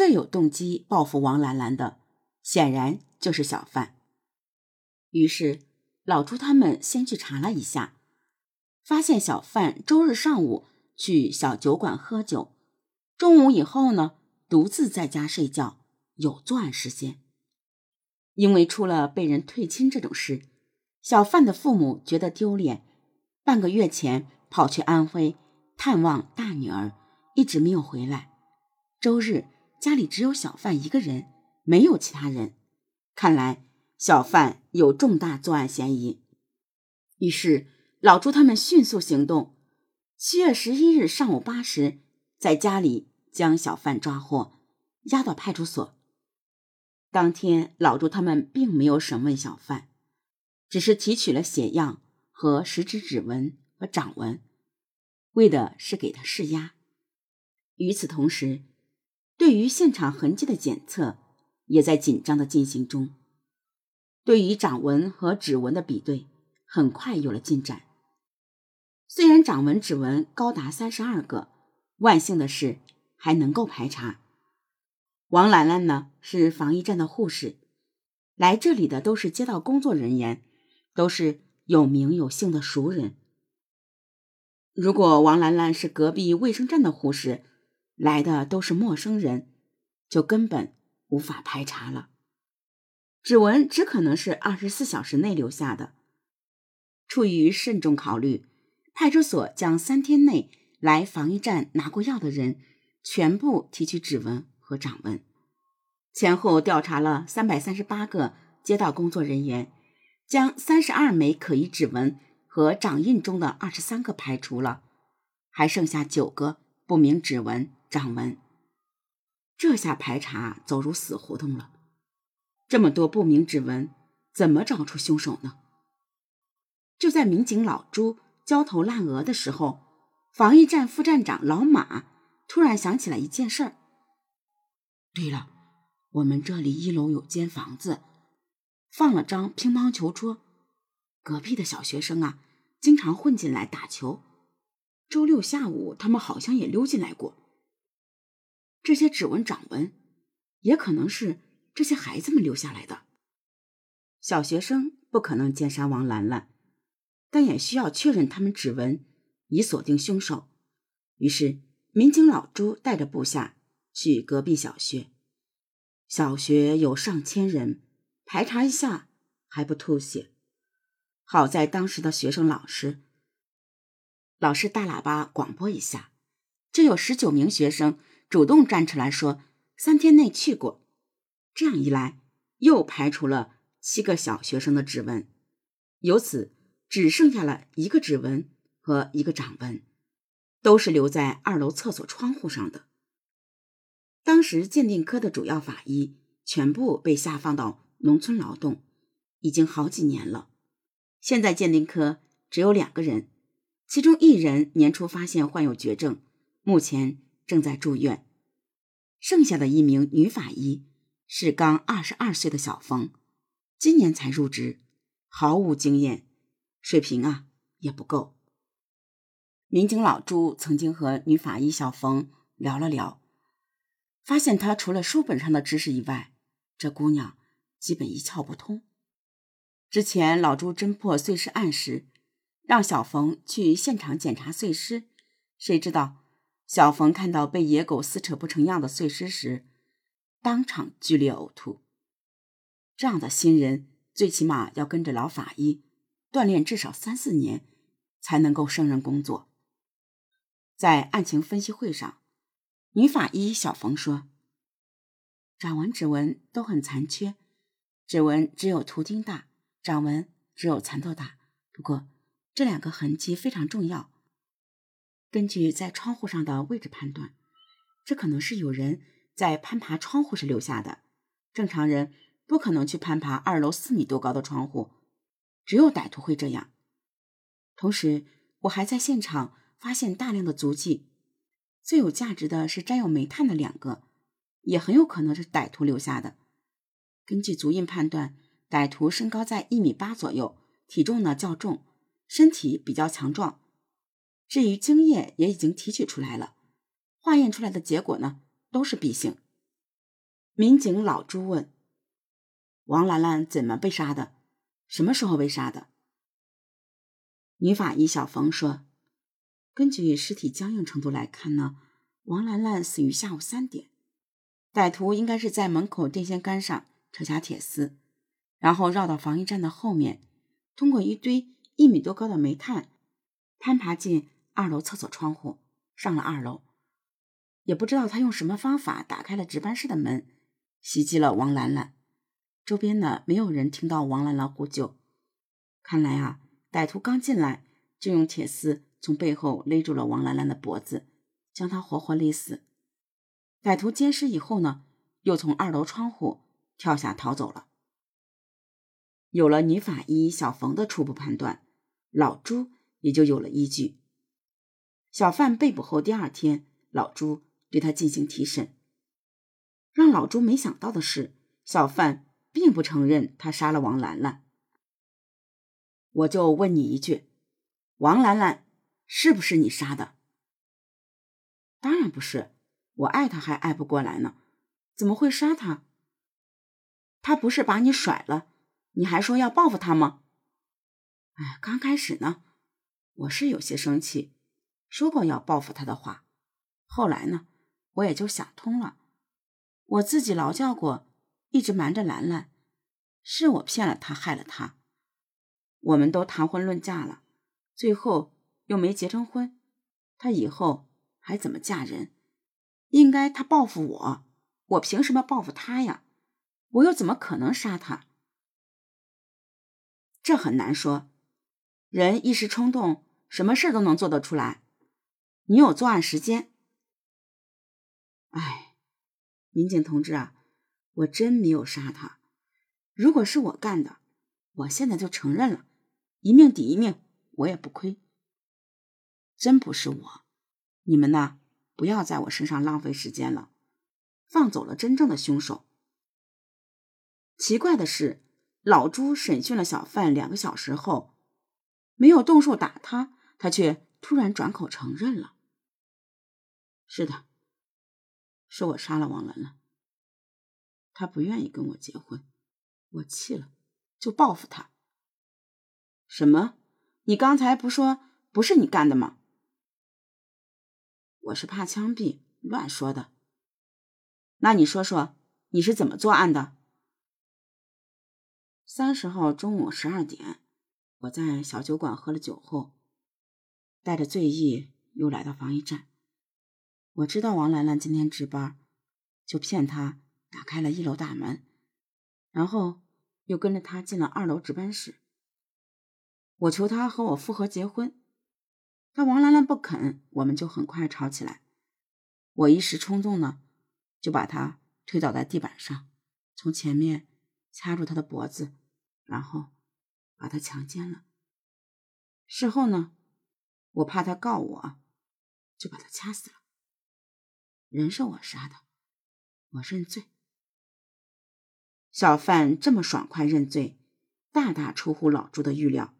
最有动机报复王兰兰的，显然就是小范。于是老朱他们先去查了一下，发现小范周日上午去小酒馆喝酒，中午以后呢，独自在家睡觉，有作案时间。因为出了被人退亲这种事，小范的父母觉得丢脸，半个月前跑去安徽探望大女儿，一直没有回来。周日家里只有小范一个人，没有其他人，看来小范有重大作案嫌疑。于是老朱他们迅速行动，七月十一日上午八时，在家里将小范抓获，押到派出所。当天，老朱他们并没有审问小范，只是提取了血样和食指指纹和掌纹，为的是给他试压。与此同时，对于现场痕迹的检测也在紧张的进行中。对于掌纹和指纹的比对，很快有了进展。虽然掌纹、指纹高达三十二个，万幸的是还能够排查。王兰兰呢是防疫站的护士，来这里的都是街道工作人员，都是有名有姓的熟人。如果王兰兰是隔壁卫生站的护士，来的都是陌生人，就根本无法排查了。指纹只可能是二十四小时内留下的。出于慎重考虑，派出所将三天内来防疫站拿过药的人全部提取指纹。和掌纹，前后调查了三百三十八个街道工作人员，将三十二枚可疑指纹和掌印中的二十三个排除了，还剩下九个不明指纹、掌纹。这下排查走入死胡同了。这么多不明指纹，怎么找出凶手呢？就在民警老朱焦头烂额的时候，防疫站副站长老马突然想起来一件事儿。对了，我们这里一楼有间房子，放了张乒乓球桌。隔壁的小学生啊，经常混进来打球。周六下午，他们好像也溜进来过。这些指纹、掌纹，也可能是这些孩子们留下来的。小学生不可能奸杀王兰兰，但也需要确认他们指纹，以锁定凶手。于是，民警老朱带着部下。去隔壁小学，小学有上千人，排查一下还不吐血。好在当时的学生老师，老师大喇叭广播一下，就有十九名学生主动站出来说三天内去过。这样一来，又排除了七个小学生的指纹，由此只剩下了一个指纹和一个掌纹，都是留在二楼厕所窗户上的。当时鉴定科的主要法医全部被下放到农村劳动，已经好几年了。现在鉴定科只有两个人，其中一人年初发现患有绝症，目前正在住院。剩下的一名女法医是刚二十二岁的小冯，今年才入职，毫无经验，水平啊也不够。民警老朱曾经和女法医小冯聊了聊。发现他除了书本上的知识以外，这姑娘基本一窍不通。之前老朱侦破碎尸案时，让小冯去现场检查碎尸，谁知道小冯看到被野狗撕扯不成样的碎尸时，当场剧烈呕吐。这样的新人最起码要跟着老法医锻炼至少三四年，才能够胜任工作。在案情分析会上。女法医小冯说：“掌纹、指纹都很残缺，指纹只有图钉大，掌纹只有蚕豆大。不过这两个痕迹非常重要。根据在窗户上的位置判断，这可能是有人在攀爬窗户时留下的。正常人不可能去攀爬二楼四米多高的窗户，只有歹徒会这样。同时，我还在现场发现大量的足迹。”最有价值的是沾有煤炭的两个，也很有可能是歹徒留下的。根据足印判断，歹徒身高在一米八左右，体重呢较重，身体比较强壮。至于精液也已经提取出来了，化验出来的结果呢都是 B 型。民警老朱问：“王兰兰怎么被杀的？什么时候被杀的？”女法医小冯说：“根据尸体僵硬程度来看呢，王兰兰死于下午三点。歹徒应该是在门口电线杆上扯下铁丝，然后绕到防疫站的后面，通过一堆一米多高的煤炭，攀爬进二楼厕所窗户，上了二楼。也不知道他用什么方法打开了值班室的门。”袭击了王兰兰，周边呢没有人听到王兰兰呼救。看来啊，歹徒刚进来就用铁丝从背后勒住了王兰兰的脖子，将她活活勒死。歹徒奸尸以后呢，又从二楼窗户跳下逃走了。有了女法医小冯的初步判断，老朱也就有了依据。小范被捕后第二天，老朱对他进行提审。让老朱没想到的是，小范并不承认他杀了王兰兰。我就问你一句，王兰兰是不是你杀的？当然不是，我爱她还爱不过来呢，怎么会杀她？他不是把你甩了，你还说要报复他吗？哎，刚开始呢，我是有些生气，说过要报复他的话，后来呢，我也就想通了。我自己劳教过，一直瞒着兰兰，是我骗了她，害了她。我们都谈婚论嫁了，最后又没结成婚，她以后还怎么嫁人？应该她报复我，我凭什么报复她呀？我又怎么可能杀她？这很难说，人一时冲动，什么事都能做得出来。你有作案时间？哎。民警同志啊，我真没有杀他。如果是我干的，我现在就承认了，一命抵一命，我也不亏。真不是我，你们呢，不要在我身上浪费时间了，放走了真正的凶手。奇怪的是，老朱审讯了小范两个小时后，没有动手打他，他却突然转口承认了。是的。是我杀了王兰兰，他不愿意跟我结婚，我气了，就报复他。什么？你刚才不说不是你干的吗？我是怕枪毙，乱说的。那你说说你是怎么作案的？三十号中午十二点，我在小酒馆喝了酒后，带着醉意又来到防疫站。我知道王兰兰今天值班，就骗她打开了一楼大门，然后又跟着她进了二楼值班室。我求她和我复合结婚，但王兰兰不肯，我们就很快吵起来。我一时冲动呢，就把她推倒在地板上，从前面掐住她的脖子，然后把她强奸了。事后呢，我怕他告我，就把他掐死了。人是我杀的，我认罪。小贩这么爽快认罪，大大出乎老朱的预料。